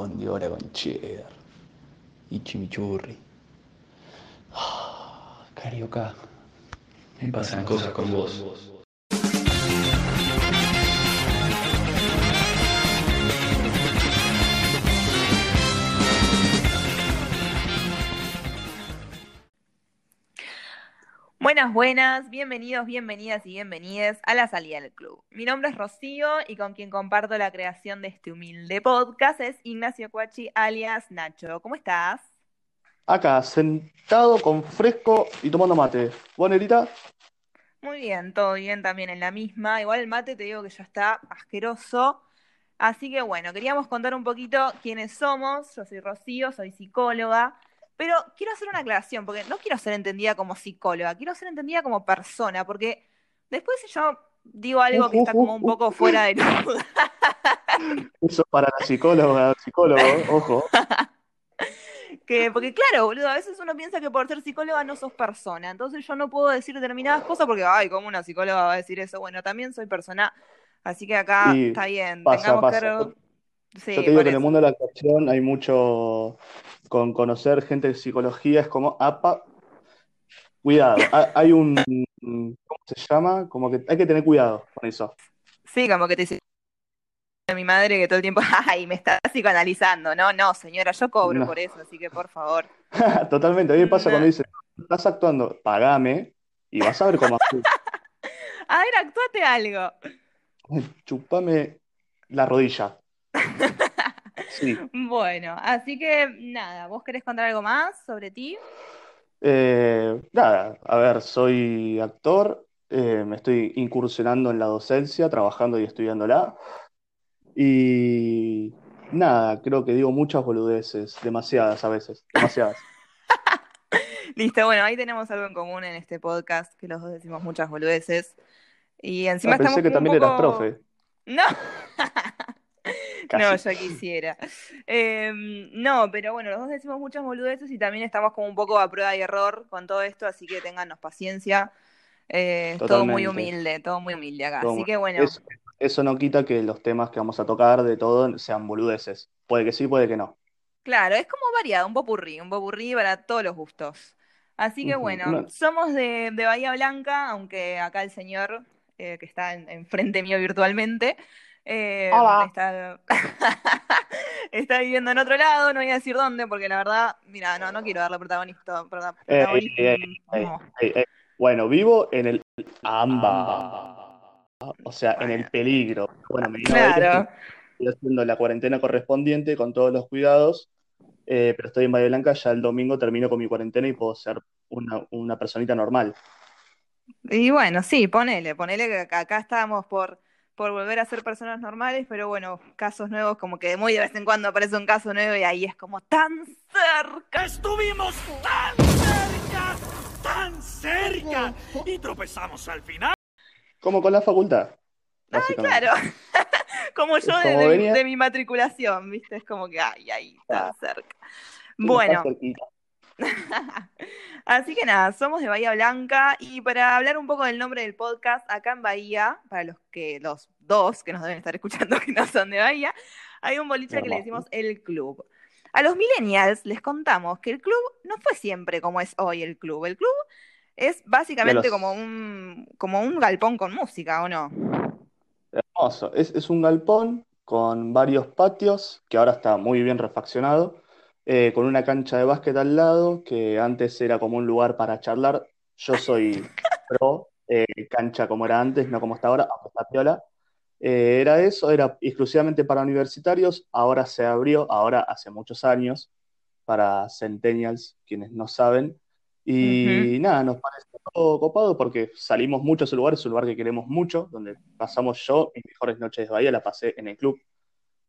bondiola con cheddar y chimichurri. Ah, Carioca, me pasan cosas con vos. Buenas, buenas, bienvenidos, bienvenidas y bienvenidas a la salida del club. Mi nombre es Rocío y con quien comparto la creación de este humilde podcast es Ignacio Cuachi, alias Nacho. ¿Cómo estás? Acá, sentado con fresco y tomando mate. ¿Vos, Nerita? Muy bien, todo bien también en la misma. Igual el mate te digo que ya está asqueroso. Así que bueno, queríamos contar un poquito quiénes somos. Yo soy Rocío, soy psicóloga. Pero quiero hacer una aclaración, porque no quiero ser entendida como psicóloga, quiero ser entendida como persona, porque después yo digo algo que está como un poco fuera de lugar. Eso para la psicóloga, psicólogo, ojo. Que, porque claro, boludo, a veces uno piensa que por ser psicóloga no sos persona. Entonces yo no puedo decir determinadas cosas porque, ay, ¿cómo una psicóloga va a decir eso? Bueno, también soy persona. Así que acá está bien. pasa, Tengamos pasa. Yo te digo que en el mundo de la actuación hay mucho, con conocer gente de psicología es como, apa, cuidado. Ha- Hay un, ¿cómo se llama? Como que hay que tener cuidado con eso. Sí, como que te dice mi madre que todo el tiempo, ay, me está psicoanalizando. No, no, señora, yo cobro No. por eso, así que por favor. Totalmente. A mí me pasa cuando No. dicen, estás actuando, pagame y vas a ver cómo actúo. A ver, actuate algo. Chupame la rodilla. Sí. Bueno, así que nada, ¿vos querés contar algo más sobre ti? Eh, nada, a ver, soy actor, eh, me estoy incursionando en la docencia, trabajando y estudiándola. Y nada, creo que digo muchas boludeces, demasiadas a veces, demasiadas. Listo, bueno, ahí tenemos algo en común en este podcast, que los dos decimos muchas boludeces. Y encima Ah, pensé estamos que también eras profe, No, no, ya quisiera. Eh, no, pero bueno, los dos decimos muchas boludeces y también estamos como un poco a prueba y error con todo esto, así que téngannos paciencia. Eh, todo muy humilde, todo muy humilde acá. Todo Así que bueno, Eso, eso no quita que los temas que vamos a tocar de todo sean boludeces. Puede que sí, puede que no. claro, es como variado, un popurrí, un popurrí para todos los gustos. Así que bueno, somos de, de Bahía Blanca, aunque acá el señor eh, que está en- enfrente mío virtualmente eh, Hola. está, está viviendo en otro lado, no voy a decir dónde, porque la verdad, mira, no, no quiero darle protagonista, ey, ey. Bueno, vivo en el AMBA, o sea, en el peligro. Bueno, me Claro. estoy haciendo la cuarentena correspondiente con todos los cuidados, eh, pero estoy en Bahía Blanca, ya el domingo termino con mi cuarentena y puedo ser una, una personita normal. Y bueno, sí, ponele, ponele que acá acá estábamos por, por volver a ser personas normales, pero bueno, casos nuevos, como que muy de vez en cuando aparece un caso nuevo y ahí es como tan cerca. Estuvimos tan cerca, tan cerca y tropezamos al final. Como con la facultad, Ah, claro, como yo de, Como de mi, venía- de mi matriculación, ¿viste? Es como que, ay, ahí, tan Ah. cerca. Bueno. así que nada, somos de Bahía Blanca y para hablar un poco del nombre del podcast, acá en Bahía, para los que los dos que nos deben estar escuchando que no son de Bahía, hay un boliche que le decimos el club. A los millennials les contamos que el club no fue siempre como es hoy el club. El club es básicamente los- como un, como un galpón con música, ¿o no? Hermoso. Es, es un galpón con varios patios, que ahora está muy bien refaccionado, eh, con una cancha de básquet al lado, que antes era como un lugar para charlar. Yo soy pro eh, cancha como era antes, no como está ahora, piola. Eh, era eso, era exclusivamente para universitarios, ahora se abrió, ahora hace muchos años, para centennials, quienes no saben. Y nada, nos pareció copado porque salimos mucho a ese lugar, es un lugar que queremos mucho, donde pasamos yo, mis mejores noches de Bahía, la pasé en el club.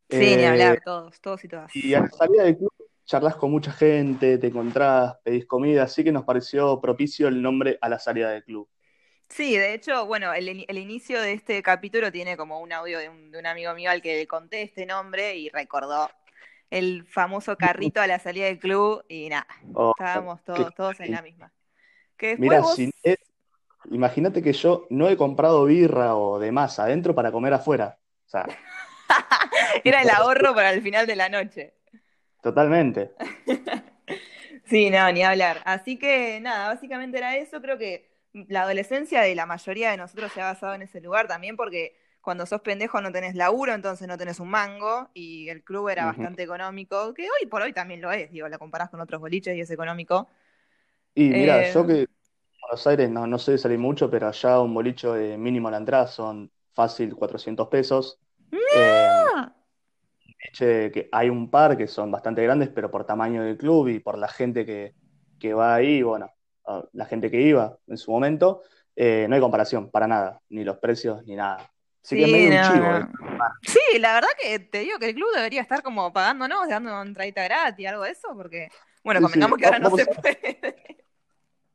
Sí, ni Eh, hablar, todos, todos y todas. y a la salida del club charlas con mucha gente, te encontrás, pedís comida, así que nos pareció propicio el nombre a la salida del club. Sí, de hecho, bueno, el, el inicio de este capítulo tiene como un audio de un, de un amigo mío al que le conté este nombre y recordó el famoso carrito a la salida del club y nada, Oh, estábamos todos, todos en la misma. Que Mira, vos, si es- imagínate que yo no he comprado birra o demás adentro para comer afuera. O sea, era el ahorro para el final de la noche. Totalmente. Sí, no, ni hablar. Así que nada, básicamente era eso. Creo que la adolescencia de la mayoría de nosotros se ha basado en ese lugar también porque cuando sos pendejo no tenés laburo, entonces no tenés un mango y el club era bastante económico, que hoy por hoy también lo es, digo, la comparás con otros boliches y es económico. Y mira, Eh, yo que en Buenos Aires no, no de salir mucho, pero allá un bolicho de mínimo a la entrada son fácil 400 pesos. Eh, que hay un par que son bastante grandes, pero por tamaño del club y por la gente que, que va ahí, bueno, ah, la gente que iba en su momento, eh, no hay comparación para nada, ni los precios ni nada. Así que es sí, medio un chivo, no. ¿eh? Sí, la verdad que te digo que el club debería estar como pagándonos, dando entradita gratis, algo de eso, porque, bueno, Sí, sí, convengamos que ahora no se a- puede.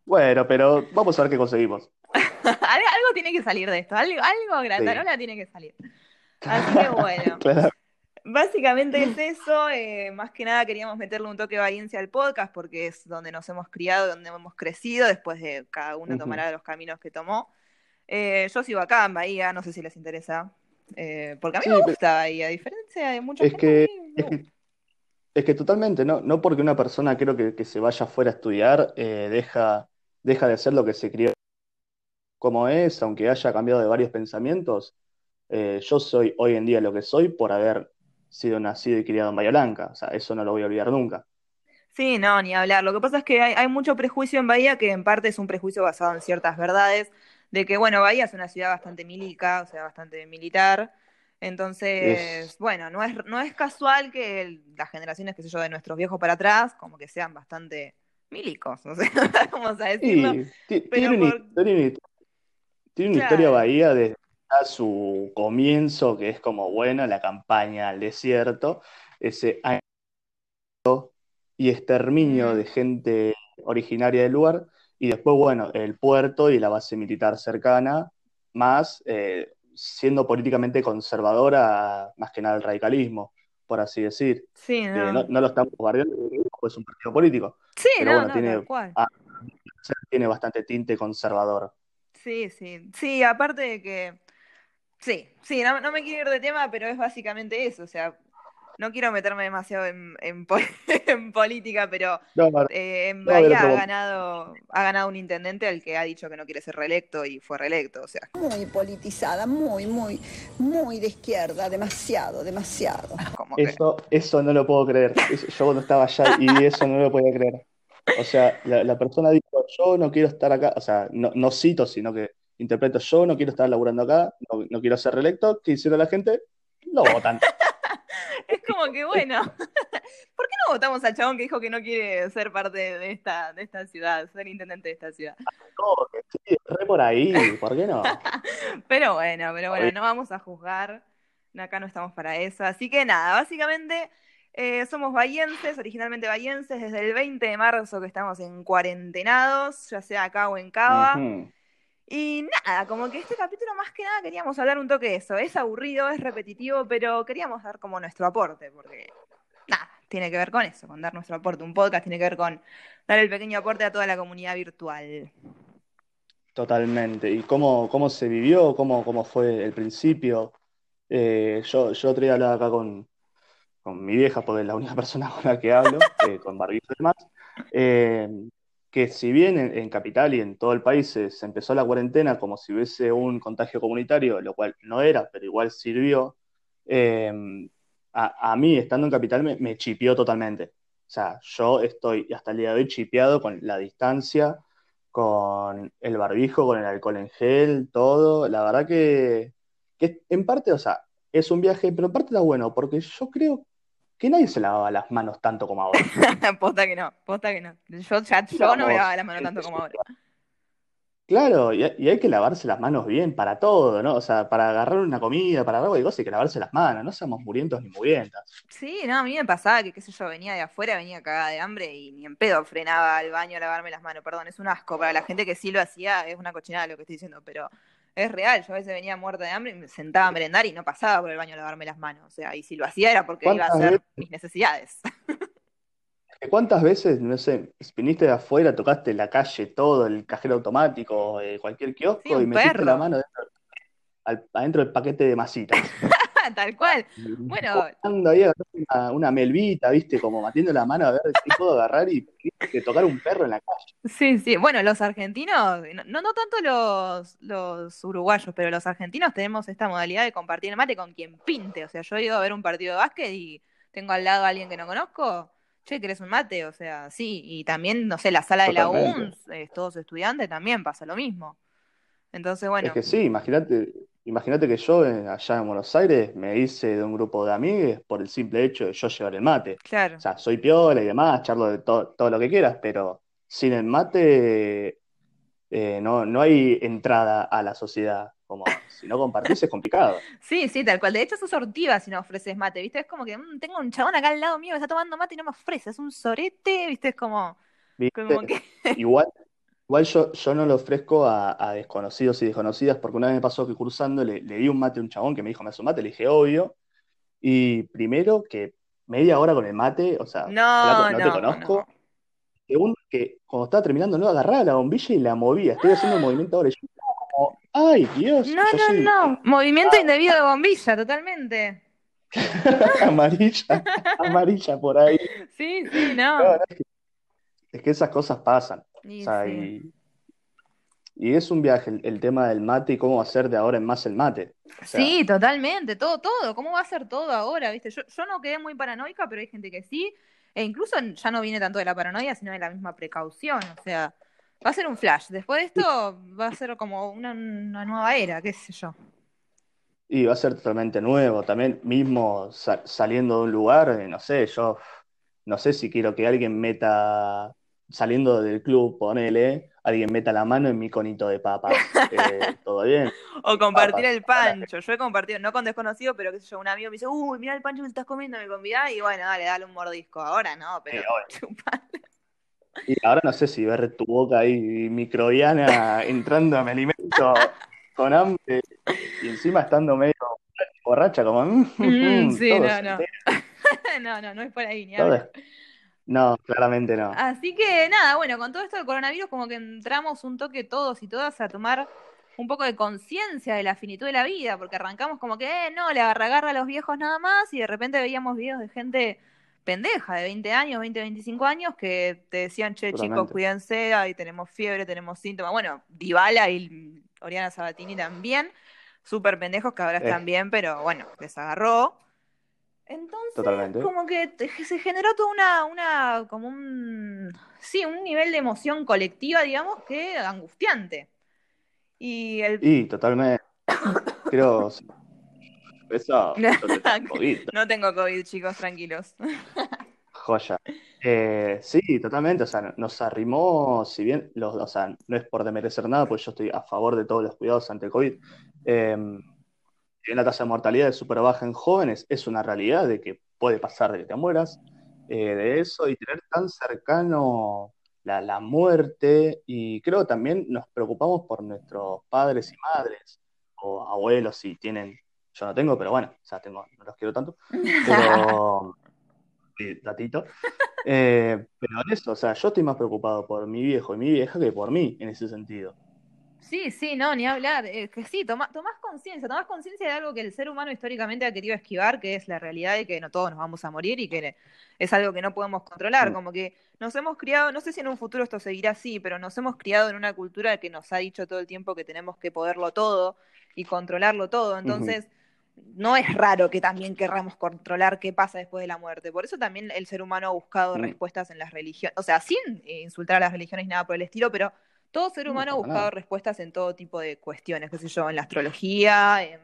Bueno, pero vamos a ver qué conseguimos. Algo algo tiene que salir de esto, algo, algo gratarola tiene que salir. Así que bueno. Claro. Básicamente es eso, eh, más que nada queríamos meterle un toque de valencia al podcast porque es donde nos hemos criado, donde hemos crecido, después de cada uno tomará los caminos que tomó. Eh, yo sigo acá en Bahía, no sé si les interesa, eh, porque a mí Sí, me gusta Bahía, a diferencia de mucha Es gente, que, mí es que, gusta. es que totalmente, no, no porque una persona creo que, que se vaya afuera a estudiar, eh, deja, deja de ser lo que se crió como es, aunque haya cambiado de varios pensamientos. eh, yo soy hoy en día lo que soy por haber sido nacido y criado en Bahía Blanca. O sea, eso no lo voy a olvidar nunca. Sí, no, ni hablar. Lo que pasa es que hay, hay mucho prejuicio en Bahía que en parte es un prejuicio basado en ciertas verdades, de que, bueno, Bahía es una ciudad bastante milica, o sea, bastante militar. Entonces, Es, bueno, no es, no es casual que el- las generaciones, qué sé yo, de nuestros viejos para atrás, como que sean bastante milicos, o sea, vamos a decirlo. tiene una historia, una- tiene una historia claro, Bahía desde a su comienzo, que es como, bueno, la campaña al desierto, ese año y exterminio de gente originaria del lugar, y después, bueno, el puerto y la base militar cercana, más eh, siendo políticamente conservadora, más que nada el radicalismo, por así decir, sí, que no, no. no lo estamos guardando, es un partido político, Sí, pero no, bueno, no, tal tiene, cual. tiene bastante tinte conservador. Sí, sí. Sí, aparte de que, sí, sí, no, no me quiero ir de tema, pero es básicamente eso, o sea, no quiero meterme demasiado en, en, po- en política, pero No, no, eh, en Bahía ha ganado, ha ganado un intendente al que ha dicho que no quiere ser reelecto y fue reelecto, o sea, muy politizada, muy, muy, muy de izquierda, demasiado, demasiado. que, Eso, eso no lo puedo creer. Eso- yo cuando estaba allá y eso no lo podía creer. O sea, la, la persona dijo, yo no quiero estar acá, o sea, no, no cito, sino que interpreto, yo no quiero estar laburando acá, no, no quiero ser reelecto. ¿Qué hicieron la gente? Lo votan. es como que bueno, ¿por qué no votamos al chabón que dijo que no quiere ser parte de esta, de esta ciudad, ser intendente de esta ciudad? No, que sí, re por ahí, ¿por qué no? Pero bueno, pero bueno, no vamos a juzgar. Acá no estamos para eso. Así que nada, básicamente eh, somos bahienses, originalmente bahienses, desde el 20 de marzo que estamos en cuarentenados, ya sea acá o en Cava. Y nada, como que este capítulo más que nada queríamos hablar un toque de eso. Es aburrido, es repetitivo, pero queríamos dar como nuestro aporte, porque nada, tiene que ver con eso, con dar nuestro aporte. Un podcast tiene que ver con dar el pequeño aporte a toda la comunidad virtual. Totalmente. ¿Y cómo, cómo se vivió? ¿Cómo, cómo fue el principio? Eh, yo, yo otro día acá con, con mi vieja, porque es la única persona con la que hablo, eh, con barbijo y demás, eh, que si bien en, Capital y en todo el país se, empezó la cuarentena como si hubiese un contagio comunitario, lo cual no era, pero igual sirvió, a, a mí estando en Capital me, me chipió totalmente. O sea, yo estoy hasta el día de hoy chipeado con la distancia, con el barbijo, con el alcohol en gel, todo. La verdad que, que en parte, o sea, es un viaje, pero en parte está bueno, porque yo creo que nadie se lavaba las manos tanto como ahora. posta que no, posta que no. Yo, ya, yo no me lavaba las manos tanto como ahora. claro, y, y hay que lavarse las manos bien para todo, ¿no? O sea, para agarrar una comida, para agarrar cualquier cosa, hay que lavarse las manos, no seamos murientos ni murientas. Sí, no, a mí me pasaba que, qué sé yo, venía de afuera, venía cagada de hambre y ni en pedo frenaba al baño a lavarme las manos. Perdón, es un asco. Para la gente que sí lo hacía, es una cochinada lo que estoy diciendo, pero es real. Yo a veces venía muerta de hambre y me sentaba a merendar y no pasaba por el baño a lavarme las manos. O sea, y si lo hacía era porque iba a ¿Cuántas hacer veces, mis necesidades. cuántas veces, no sé, viniste de afuera, tocaste la calle, todo, el cajero automático, eh, cualquier Sí, kiosco, y metiste la mano dentro, al- adentro del paquete de masitas? Tal cual. Bueno, ahí una, una melvita, ¿viste? Como metiendo la mano a ver qué puedo agarrar y tocar un perro en la calle. sí, sí. Bueno, los argentinos, no, no tanto los, los uruguayos, pero los argentinos tenemos esta modalidad de compartir el mate con quien pinte. O sea, yo he ido a ver un partido de básquet y tengo al lado a alguien que no conozco. Che, ¿querés un mate? O sea, sí. Y también, no sé, la sala de la. UNS, eh, todos estudiantes, también pasa lo mismo. Entonces, bueno, Es que sí, imagínate, imagínate que yo eh, allá en Buenos Aires me hice de un grupo de amigues por el simple hecho de yo llevar el mate. claro. O sea, soy piola y demás, charlo de to- todo lo que quieras, pero sin el mate eh, no, no hay entrada a la sociedad. Como si no compartís es complicado. Sí, sí, tal cual. De hecho, sos sortiva si no ofreces mate, ¿viste? Es como que mm, tengo un chabón acá al lado mío que está tomando mate y no me ofrece. Es un sorete, ¿viste? Es como, ¿Viste? como que. Igual, igual yo, yo no lo ofrezco a, a desconocidos y desconocidas, porque una vez me pasó que cursando le, le di un mate a un chabón que me dijo, ¿me hace un mate? Le dije, obvio. Y primero que media hora con el mate, o sea, No, flaco, no te no, conozco. no. Segundo, que cuando estaba terminando, no agarraba la bombilla y la movía. Estoy haciendo un movimiento ahora. Y yo como, ay, Dios, No, no, soy no. Movimiento indebido de bombilla, totalmente. amarilla, amarilla por ahí. Sí, sí, No, no. no, es que, es que esas cosas pasan. O Y sea, sí. y, y es un viaje el, el tema del mate y cómo hacer de ahora en más el mate. O sea, Sí, totalmente, todo, todo. ¿Cómo va a ser todo ahora, viste? Yo, yo no quedé muy paranoica, pero hay gente que sí. E incluso ya no viene tanto de la paranoia, sino de la misma precaución. O sea, va a ser un flash. Después de esto va a ser como una, una nueva era, qué sé yo. y va a ser totalmente nuevo. También mismo sa- saliendo de un lugar, no sé, yo no sé si quiero que alguien meta, saliendo del club, ponele, alguien meta la mano en mi conito de papas. Eh, ¿todo bien? O compartir el pancho. Yo he compartido, no con desconocido, pero qué sé yo, un amigo me dice, uy, mira el pancho que estás comiendo, me convidás, y bueno, dale, dale un mordisco. Ahora no, pero Sí. Y ahora no sé si ver tu boca ahí microbiana entrando a mi alimento con hambre y encima estando medio borracha, como. mm, Mm, sí, todo no, no. No, no, no es por ahí ni No, claramente no. Así que nada, bueno, con todo esto del coronavirus, como que entramos un toque todos y todas a tomar un poco de conciencia de la finitud de la vida, porque arrancamos como que, eh, no, le agarra agarra a los viejos nada más, y de repente veíamos videos de gente pendeja de 20 años, 20, 25 años, que te decían, che, chicos, cuídense, ahí tenemos fiebre, tenemos síntomas. Bueno, Dybala y Oriana Sabatini también, súper pendejos que ahora Eh. están bien, pero bueno, les agarró. Entonces, Totalmente. como que se generó toda una, una, como un, sí, un nivel de emoción colectiva, digamos, que angustiante. Y el, Y totalmente. Creo. Eso. COVID, no tengo COVID, chicos, tranquilos. joya. Eh, sí, totalmente. O sea, nos arrimó, si bien, los, o sea, no es por demerecer nada, pues yo estoy a favor de todos los cuidados ante el COVID. Eh, si bien la tasa de mortalidad es súper baja en jóvenes, es una realidad de que puede pasar de que te mueras eh, de eso y tener tan cercano la, la muerte. Y creo que también nos preocupamos por nuestros padres y madres o abuelos si tienen. Yo no tengo, pero bueno, o sea, tengo, no los quiero tanto. Pero. sí, datito. Eh, pero en eso, o sea, yo estoy más preocupado por mi viejo y mi vieja que por mí en ese sentido. Sí, sí, no, ni hablar. Es que sí, toma, tomás conciencia, tomás conciencia de algo que el ser humano históricamente ha querido esquivar, que es la realidad de que no todos nos vamos a morir y que es algo que no podemos controlar. Como que nos hemos criado, no sé si en un futuro esto seguirá así, pero nos hemos criado en una cultura que nos ha dicho todo el tiempo que tenemos que poderlo todo y controlarlo todo. Entonces, no es raro que también querramos controlar qué pasa después de la muerte. Por eso también el ser humano ha buscado respuestas en las religiones, o sea, sin insultar a las religiones ni nada por el estilo, pero todo ser No, humano ha buscado nada. respuestas en todo tipo de cuestiones, qué sé yo, en la astrología, en,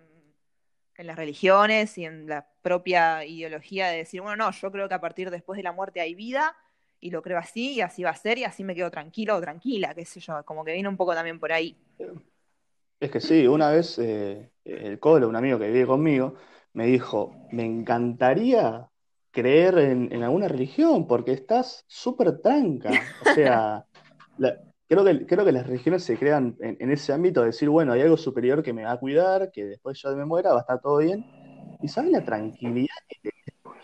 en las religiones y en la propia ideología de decir, bueno, no, yo creo que a partir después de la muerte hay vida y lo creo así y así va a ser y así me quedo tranquilo o tranquila, qué sé yo, como que viene un poco también por ahí. Es que sí, una vez eh, el Colo, un amigo que vive conmigo, me dijo, me encantaría creer en, en alguna religión porque estás súper tranca. O sea, la- creo que, creo que las religiones se crean en, en ese ámbito de decir, bueno, hay algo superior que me va a cuidar, que después yo me muera va a estar todo bien. Y sabes la tranquilidad que te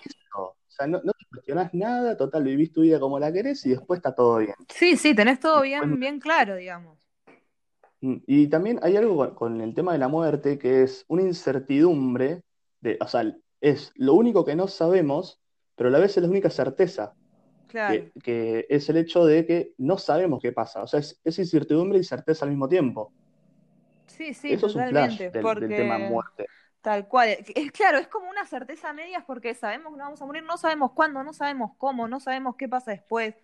eso. O sea, no, no te cuestionás nada, total, vivís tu vida como la querés y después está todo bien. Sí, sí, tenés todo bien, bien claro, digamos. Mm, Y también hay algo con, con el tema de la muerte que es una incertidumbre de, o sea, es lo único que no sabemos, pero a la vez es la única certeza, Claro. que, que es el hecho de que no sabemos qué pasa. O sea, es, es incertidumbre y certeza al mismo tiempo. Sí, sí, Eso es un flash totalmente. del, porque del tema muerte. tal cual. Es claro, es como una certeza a medias porque sabemos que no vamos a morir, no sabemos cuándo, no sabemos cómo, no sabemos qué pasa después.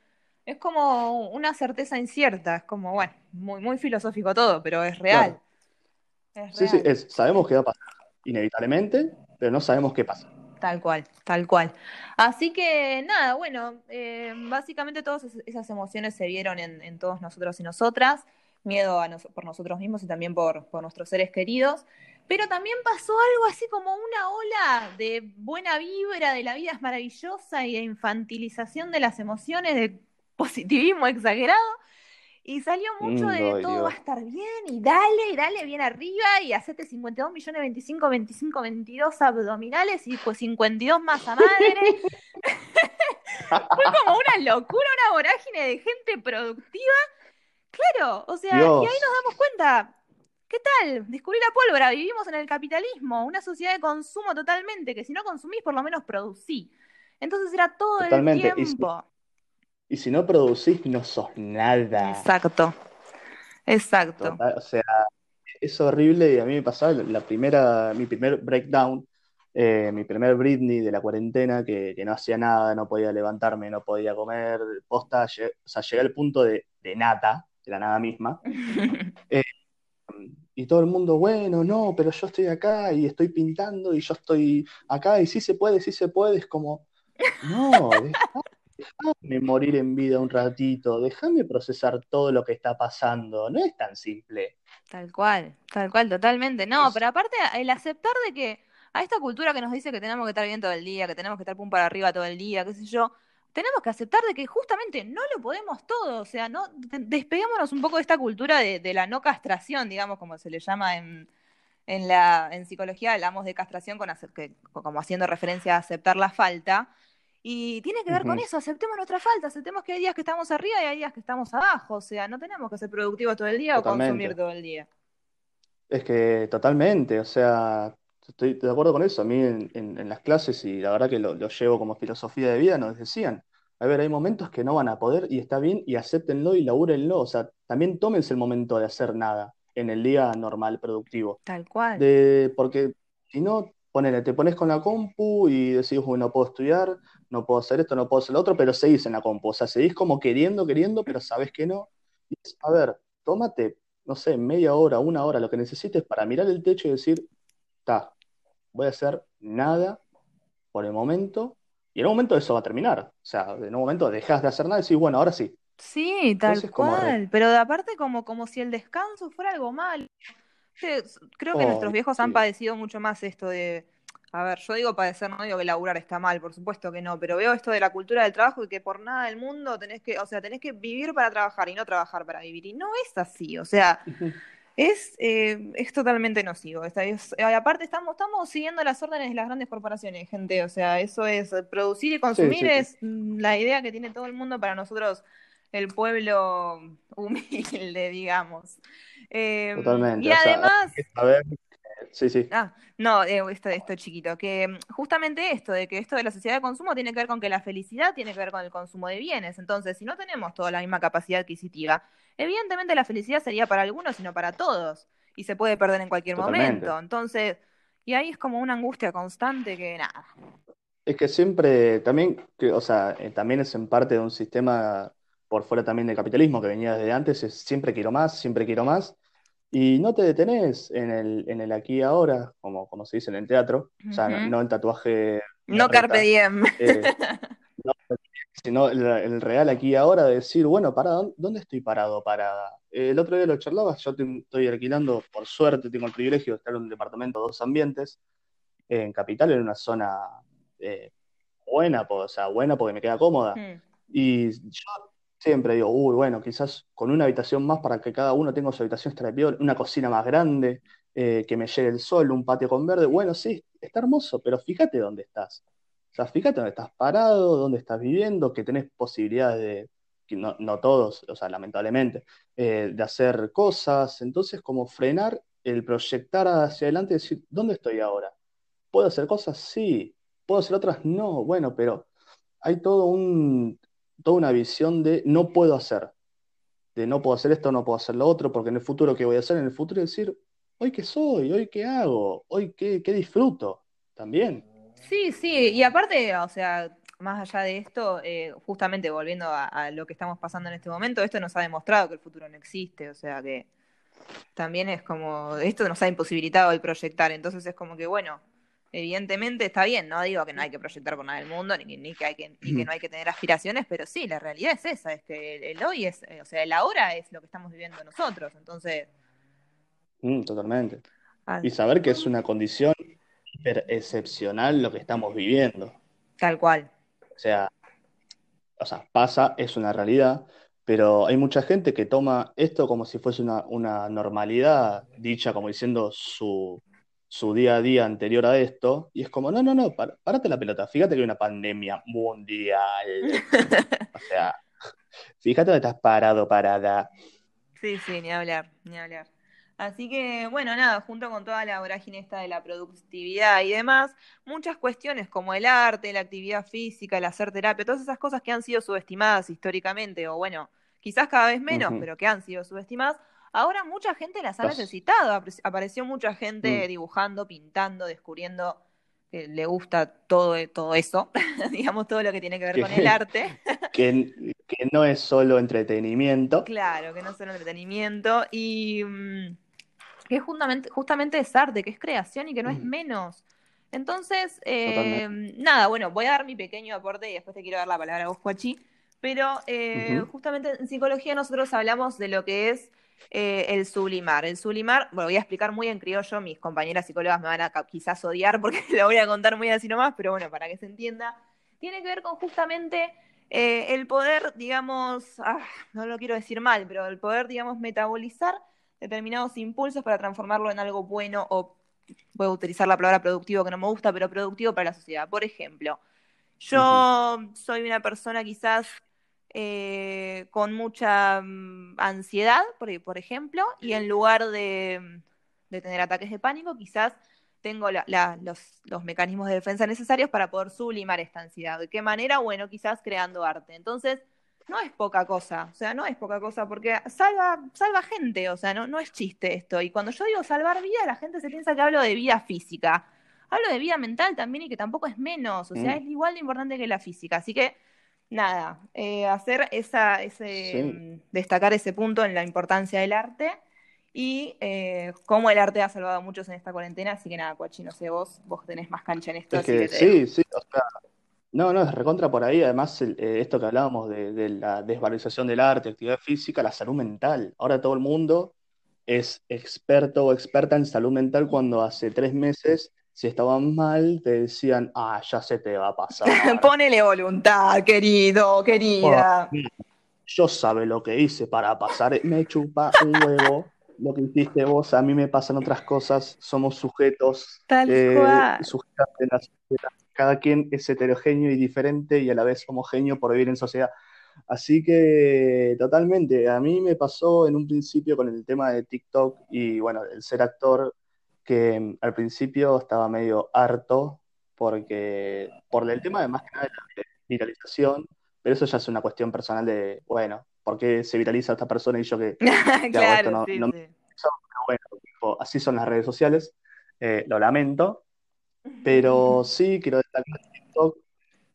Es como una certeza incierta, es como, bueno, muy, muy filosófico todo, pero es real. Es Sí, sí, es, sabemos que va a pasar, inevitablemente, pero no sabemos qué pasa. Tal cual, tal cual. Así que nada, bueno, eh, básicamente todas es- esas emociones se vieron en, todos nosotros y nosotras, miedo a por nosotros mismos y también por, por nuestros seres queridos, pero también pasó algo así como una ola de buena vibra, de la vida es maravillosa y de infantilización de las emociones, de positivismo exagerado. Y salió mucho Mm, de todo Dios. va a estar bien y dale, y dale bien arriba y hacete 52 millones 25, 25, 22 abdominales y pues 52 masa madre. Fue como una locura, una vorágine de gente productiva. Claro, o sea, y ahí nos damos cuenta, ¿qué tal? Descubrí la pólvora, vivimos en el capitalismo, una sociedad de consumo totalmente, que si no consumís, por lo menos producí. Entonces era todo Totalmente, el tiempo. Y si no producís, no sos nada. Exacto, exacto. Total, o sea, es horrible y a mí me pasaba la primera, mi primer breakdown, eh, mi primer Britney de la cuarentena, que, que no hacía nada, no podía levantarme, no podía comer, posta, lle- o sea, llegué al punto de, de nada, de la nada misma, y todo el mundo, bueno, no, pero yo estoy acá y estoy pintando y yo estoy acá y sí se puede, sí se puede, es como, no, dejá- déjame morir en vida un ratito, déjame procesar todo lo que está pasando, no es tan simple. Tal cual, tal cual, totalmente. No, pero aparte el aceptar de que a esta cultura que nos dice que tenemos que estar bien todo el día, que tenemos que estar pum para arriba todo el día, qué sé yo, tenemos que aceptar de que justamente no lo podemos todo, o sea, no de- despeguémonos un poco de esta cultura de, de la no castración, digamos, como se le llama en, en la en psicología, hablamos de castración con que- como haciendo referencia a aceptar la falta. Y tiene que ver con eso, aceptemos nuestra falta, aceptemos que hay días que estamos arriba y hay días que estamos abajo, o sea, no tenemos que ser productivos todo el día o consumir todo el día. Es que totalmente, o sea, estoy de acuerdo con eso. A mí en, en- en las clases, y la verdad que lo, lo llevo como filosofía de vida, nos decían, a ver, hay momentos que no van a poder y está bien y acéptenlo y labúrenlo. O sea, también tómense el momento de hacer nada en el día normal, productivo. Tal cual. De, porque si no, ponele, te pones con la compu y decís, "Uy, no puedo estudiar, no puedo hacer esto, no puedo hacer lo otro, pero seguís en la compu. O sea, seguís como queriendo, queriendo, pero sabes que no. Y es, a ver, tómate, no sé, media hora, una hora, lo que necesites para mirar el techo y decir, está, voy a hacer nada por el momento. Y en un momento eso va a terminar. O sea, en un momento dejas de hacer nada y decís, bueno, ahora sí. Sí, tal Entonces, cual. Pero de aparte como, como si el descanso fuera algo s- Creo que nuestros Ay, viejos han padecido mucho más esto de, a ver, yo digo padecer, no digo que laburar está mal, por supuesto que no, pero veo esto de la cultura del trabajo y que por nada del mundo tenés que, o sea, tenés que vivir para trabajar y no trabajar para vivir. Y no es así, o sea, es, eh, es totalmente nocivo. Esta es- eh, aparte estamos, estamos siguiendo las órdenes de las grandes corporaciones, gente. O sea, eso es producir y consumir sí, sí. es mm, la idea que tiene todo el mundo para nosotros, el pueblo humilde, digamos. Eh, Totalmente. y O sea, además, sí, sí. Ah, no, eh, esto, esto chiquito, que mm, justamente esto, de que esto de la sociedad de consumo tiene que ver con que la felicidad tiene que ver con el consumo de bienes. Entonces, si no tenemos toda la misma capacidad adquisitiva, evidentemente la felicidad sería para algunos y no para todos. Y se puede perder en cualquier Totalmente. momento. Entonces, y ahí es como una angustia constante que nada. Es que siempre, también, que, o sea, eh, también es en parte de un sistema por fuera también del capitalismo que venía desde antes, es siempre quiero más, siempre quiero más, y no te detenés en el, en el aquí y ahora, como, como se dice en el teatro, o sea, no, el tatuaje No carpe diem. eh, no, sino el, el real aquí y ahora de decir, bueno, para, ¿dónde, estoy parado, parada? Eh, el otro día lo charlaba, yo te- estoy alquilando, por suerte tengo el privilegio de estar en un departamento de dos ambientes, en Capital, en una zona eh, buena, o sea, buena porque me queda cómoda. Mm, Y yo siempre digo, uy, bueno, quizás con una habitación más para que cada uno tenga su habitación bien, una cocina más grande, eh, que me llegue el sol, un patio con verde. Bueno, sí, está hermoso, pero fíjate dónde estás. O sea, fíjate dónde estás parado, dónde estás viviendo, que tenés posibilidades de, que no, no todos, o sea, lamentablemente, eh, de hacer cosas. Entonces, como frenar el proyectar hacia adelante y decir, ¿dónde estoy ahora? ¿Puedo hacer cosas? Sí. ¿Puedo hacer otras? No. Bueno, pero hay todo un, toda una visión de no puedo hacer. De no puedo hacer esto, no puedo hacer lo otro, porque en el futuro, ¿qué voy a hacer? En el futuro decir, hoy qué soy, hoy qué hago, hoy qué, qué disfruto. También. Sí, sí, y aparte, o sea, más allá de esto, eh, justamente volviendo a, a lo que estamos pasando en este momento, esto nos ha demostrado que el futuro no existe, o sea que también es como, esto nos ha imposibilitado el proyectar, entonces es como que, bueno, evidentemente está bien, no digo que no hay que proyectar por nada del mundo, ni, ni que hay que, ni que no hay que tener aspiraciones, pero sí, la realidad es esa, es que el, el hoy es, eh, o sea, el ahora es lo que estamos viviendo nosotros, entonces... Mm, totalmente. Y saber que es una condición hiper excepcional lo que estamos viviendo. tal cual. O sea, o sea, pasa, es una realidad, pero hay mucha gente que toma esto como si fuese una, una normalidad, dicha como diciendo su, su día a día anterior a esto, y es como, no, no, no, par- párate la pelota, fíjate que hay una pandemia mundial. O sea, fíjate dónde estás parado, parada. Sí, sí, ni hablar, ni hablar. Así que, bueno, nada, junto con toda la vorágine esta de la productividad y demás, muchas cuestiones como el arte, la actividad física, el hacer terapia, todas esas cosas que han sido subestimadas históricamente, o bueno, quizás cada vez menos, pero que han sido subestimadas, ahora mucha gente las ha necesitado. Apare- Apareció mucha gente Mm. dibujando, pintando, descubriendo que le gusta todo, todo eso, digamos, todo lo que tiene que ver Que- con el arte. Que, que no es solo entretenimiento. Claro, que no es solo entretenimiento y mm, que es justamente, justamente es arte, que es creación y que no es Ujú. menos. Entonces, eh, Totalmente. nada, bueno, voy a dar mi pequeño aporte y después te quiero dar la palabra a vos, Juachi. Pero eh, justamente en psicología nosotros hablamos de lo que es eh, el sublimar. El sublimar, bueno, voy a explicar muy en criollo, mis compañeras psicólogas me van a quizás odiar porque lo voy a contar muy así nomás, pero bueno, para que se entienda, tiene que ver con justamente eh, el poder, digamos, ah, no lo quiero decir mal, pero el poder, digamos, metabolizar determinados impulsos para transformarlo en algo bueno o voy a utilizar la palabra productivo que no me gusta, pero productivo para la sociedad. Por ejemplo, yo soy una persona quizás eh, con mucha mm, ansiedad, por, por ejemplo, y en lugar de, de tener ataques de pánico, quizás tengo la- la- los, los mecanismos de defensa necesarios para poder sublimar esta ansiedad. ¿De qué manera? Bueno, quizás creando arte. Entonces, no es poca cosa, o sea, no es poca cosa, porque salva, salva gente, o sea, no, no es chiste esto. Y cuando yo digo salvar vida, la gente se piensa que hablo de vida física. Hablo de vida mental también y que tampoco es menos, o sea, Mm. es igual de importante que la física. Así que, nada, eh, hacer esa, ese, Sí. mm, destacar ese punto en la importancia del arte y eh, cómo el arte ha salvado a muchos en esta cuarentena. Así que nada, Cuachi, no sé, vos, vos tenés más cancha en esto, Es así que te sí, sí, o sea, no, no, es recontra por ahí. Además, el- eh, esto que hablábamos de, de la desvalorización del arte, actividad física, la salud mental. Ahora todo el mundo es experto o experta en salud mental cuando hace tres meses, si estaban mal, te decían, ah, ya se te va a pasar. Ponele voluntad, querido, querida. Yo sabe lo que hice para pasar, me chupa un huevo lo que hiciste vos, a mí me pasan otras cosas, somos sujetos, Tal eh, cual. sujetas de la sociedad. Cada quien es heterogéneo y diferente y a la vez homogéneo por vivir en sociedad. Así que totalmente, a mí me pasó en un principio con el tema de TikTok y bueno, el ser actor, que al principio estaba medio harto porque por el tema de más que nada de la viralización, pero eso ya es una cuestión personal de, bueno, ¿por qué se viraliza esta persona y yo que, Claro, no, sí, no sí. bueno, tipo, así son las redes sociales, eh, lo lamento, pero sí quiero destacar TikTok,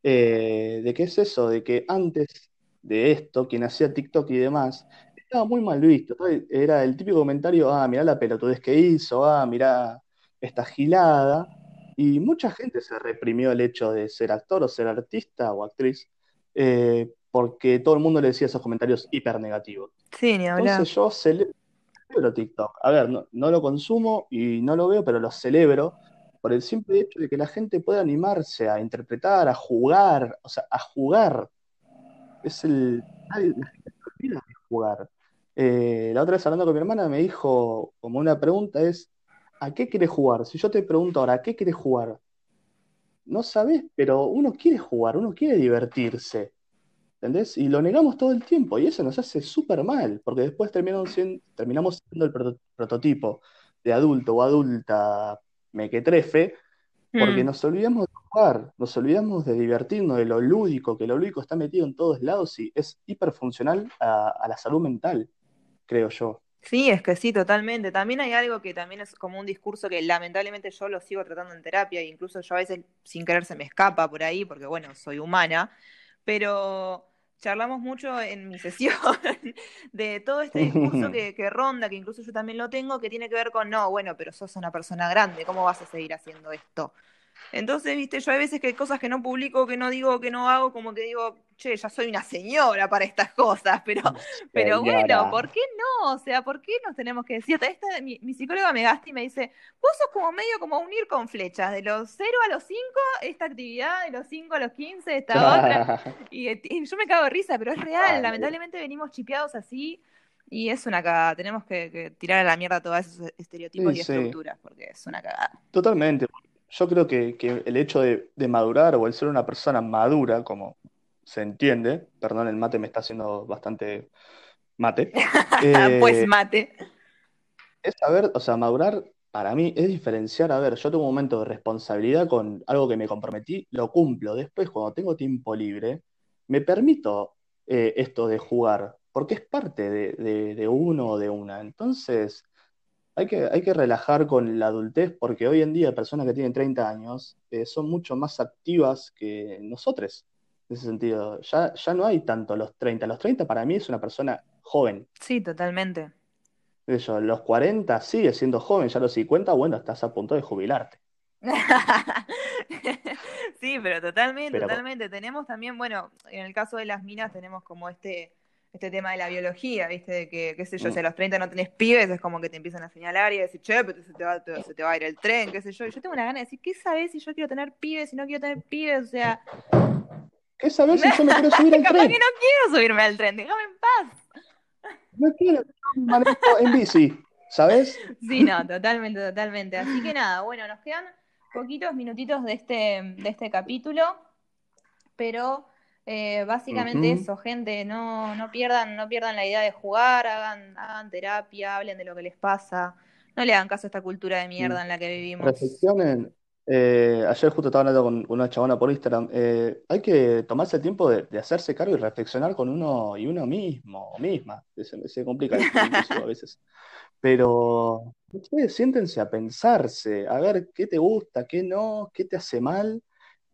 eh, de qué es eso, de que antes de esto, quien hacía TikTok y demás, estaba muy mal visto. Era el típico comentario, ah, mirá la pelotudez que hizo, ah, mirá esta gilada, y mucha gente se reprimió el hecho de ser actor o ser artista o actriz, eh, porque todo el mundo le decía esos comentarios hiper negativos. Sí, ni hablar. Entonces yo cele- celebro TikTok. A ver, no, no lo consumo y no lo veo, pero lo celebro por el simple hecho de que la gente pueda animarse a interpretar, a jugar, o sea, a jugar. Es el... nadie- la gente se olvida de jugar. Eh, la otra vez hablando con mi hermana me dijo, como una pregunta es, ¿a qué quieres jugar? Si yo te pregunto ahora, ¿a qué quieres jugar? No sabes, pero uno quiere jugar, uno quiere divertirse. ¿Entendés? Y lo negamos todo el tiempo y eso nos hace súper mal, porque después terminamos siendo, terminamos siendo el proto- prototipo de adulto o adulta mequetrefe porque Mm. nos olvidamos de jugar, nos olvidamos de divertirnos, de lo lúdico, que lo lúdico está metido en todos lados y es hiperfuncional a, a la salud mental, creo yo. Sí, es que sí, totalmente. También hay algo que también es como un discurso que lamentablemente yo lo sigo tratando en terapia, e incluso yo a veces sin querer se me escapa por ahí, porque bueno, soy humana, pero charlamos mucho en mi sesión de todo este discurso que, que ronda, que incluso yo también lo tengo, que tiene que ver con, no, bueno, pero sos una persona grande, ¿cómo vas a seguir haciendo esto? Entonces, viste, yo hay veces que hay cosas que no publico, que no digo, que no hago, como que digo, che, ya soy una señora para estas cosas, pero, pero bueno. ¿por qué no? O sea, ¿por qué nos tenemos que decir? Esta, mi, mi psicóloga me gasta y me dice, vos sos como medio como unir con flechas, de los 0 a los 5, esta actividad, de los 5 a los 15, esta otra. Y, y yo me cago de risa, pero es real, Ay. lamentablemente venimos chipeados así. Y es una cagada, tenemos que, que tirar a la mierda todos esos estereotipos Sí, y sí. estructuras, porque es una cagada. Totalmente. Yo creo que, que el hecho de, de madurar o el ser una persona madura, como se entiende, perdón, el mate me está haciendo bastante mate, eh, pues mate. es saber, o sea, madurar para mí es diferenciar, a ver, yo tengo un momento de responsabilidad con algo que me comprometí, lo cumplo. Después, cuando tengo tiempo libre, me permito eh, esto de jugar, porque es parte de, de- de uno o de una. Entonces, hay que, hay que relajar con la adultez, porque hoy en día personas que tienen 30 años eh, son mucho más activas que nosotros. En ese sentido, ya, ya no hay tanto los 30. Los 30 para mí es una persona joven. Sí, totalmente. yo, los 40 sigue siendo joven, ya los 50, bueno, estás a punto de jubilarte. Sí, pero totalmente, Pero- totalmente. Tenemos también, bueno, en el caso de las minas tenemos como este, este tema de la biología, ¿viste? De que, qué sé yo, Mm. si a los 30 no tenés pibes, es como que te empiezan a señalar y a decir, che, pero se te va, te- se te va a ir el tren, qué sé yo. Y yo tengo una gana de decir, ¿qué sabés si yo quiero tener pibes, si no quiero tener pibes? O sea, ¿Qué sabes si yo me quiero subir al capaz tren? que no quiero subirme al tren, déjame en paz. No quiero, manejo en bici, ¿sabes? Sí, no, totalmente, totalmente. Así que nada, bueno, nos quedan poquitos minutitos de este, de este capítulo, pero eh, básicamente eso, gente, no, no pierdan, no pierdan la idea de jugar, hagan, hagan terapia, hablen de lo que les pasa, no le hagan caso a esta cultura de mierda en la que vivimos. Reflexionen. Eh, ayer justo estaba hablando con una chabona por Instagram. eh, hay que tomarse el tiempo de, de hacerse cargo y reflexionar con uno y uno mismo o misma. Se, se complica a veces. Pero ustedes siéntense a pensarse, a ver qué te gusta, qué no, qué te hace mal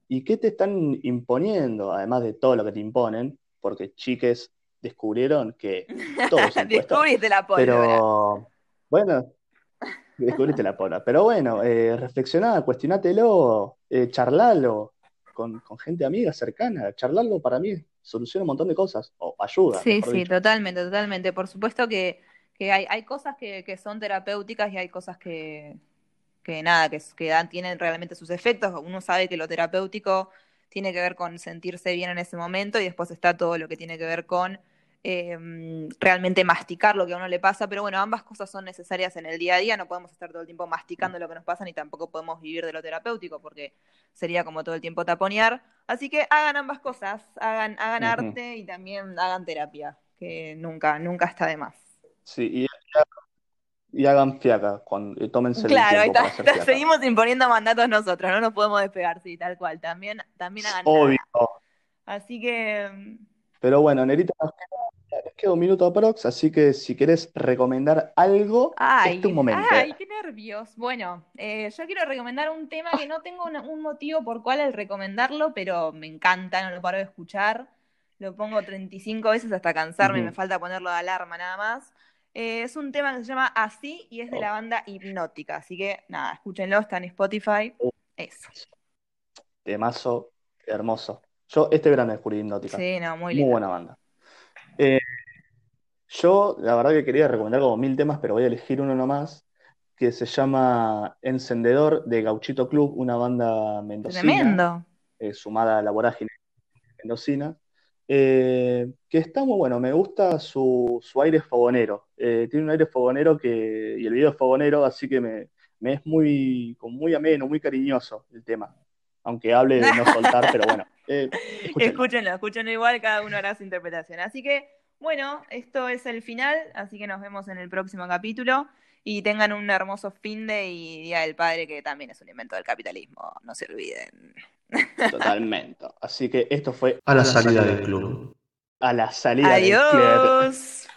y qué te están imponiendo, además de todo lo que te imponen, porque chiques descubrieron que todo es impuesto. Descubriste la pólvora. Pero bueno, descubriste la pola. Pero bueno, eh, reflexioná, cuestionátelo, eh, charlalo con, con gente amiga, cercana. Charlarlo para mí soluciona un montón de cosas, o ayuda, Sí, sí, dicho. totalmente, totalmente. Por supuesto que, que hay, hay cosas que, que son terapéuticas y hay cosas que, que nada, que, que dan, tienen realmente sus efectos. Uno sabe que lo terapéutico tiene que ver con sentirse bien en ese momento y después está todo lo que tiene que ver con eh, realmente masticar lo que a uno le pasa. Pero bueno, ambas cosas son necesarias en el día a día. No podemos estar todo el tiempo masticando lo que nos pasa ni tampoco podemos vivir de lo terapéutico porque sería como todo el tiempo taponear. Así que hagan ambas cosas, hagan, hagan arte y también hagan terapia, que nunca, nunca está de más. Sí, y, y hagan fiaca, y tómense el Claro, ahí tiempo está, seguimos imponiendo mandatos nosotros, no nos podemos despegar, sí, tal cual. También, también hagan Obvio. nada. Así que mm, Pero bueno, Nerita, nos queda, nos queda un minuto aprox, así que si querés recomendar algo, Ay, es tu momento. ay, qué nervios. Bueno, eh, yo quiero recomendar un tema que no tengo una- un motivo por cual el recomendarlo, pero me encanta, no lo paro de escuchar. Lo pongo 35 veces hasta cansarme, Ujú. me falta ponerlo de alarma nada más. Eh, es un tema que se llama Así y es de la Oh. banda Hipnótica, así que nada, escúchenlo, está en Spotify. Oh. Eso. Temazo, hermoso. Yo este verano descubrí Hipnótica. Sí, no, muy Muy lindo. buena banda. Eh, yo, la verdad que quería recomendar como mil temas, pero voy a elegir uno nomás, que se llama Encendedor de Gauchito Club, una banda mendocina, Tremendo. eh, sumada a la vorágine mendocina, eh, que está muy bueno, me gusta su, su aire fogonero. Eh, tiene un aire fogonero que, y el video es fogonero, así que me, me es muy, como muy ameno, muy cariñoso el tema. Aunque hable de no soltar, pero bueno, eh, escúchenlo. Escúchenlo, escúchenlo igual, cada uno hará su interpretación. Así que, bueno, esto es el final, así que nos vemos en el próximo capítulo. Y tengan un hermoso fin de y Día del Padre, que también es un invento del capitalismo, no se olviden. Totalmente. Así que esto fue A la salida del club. a la salida del club. Adiós.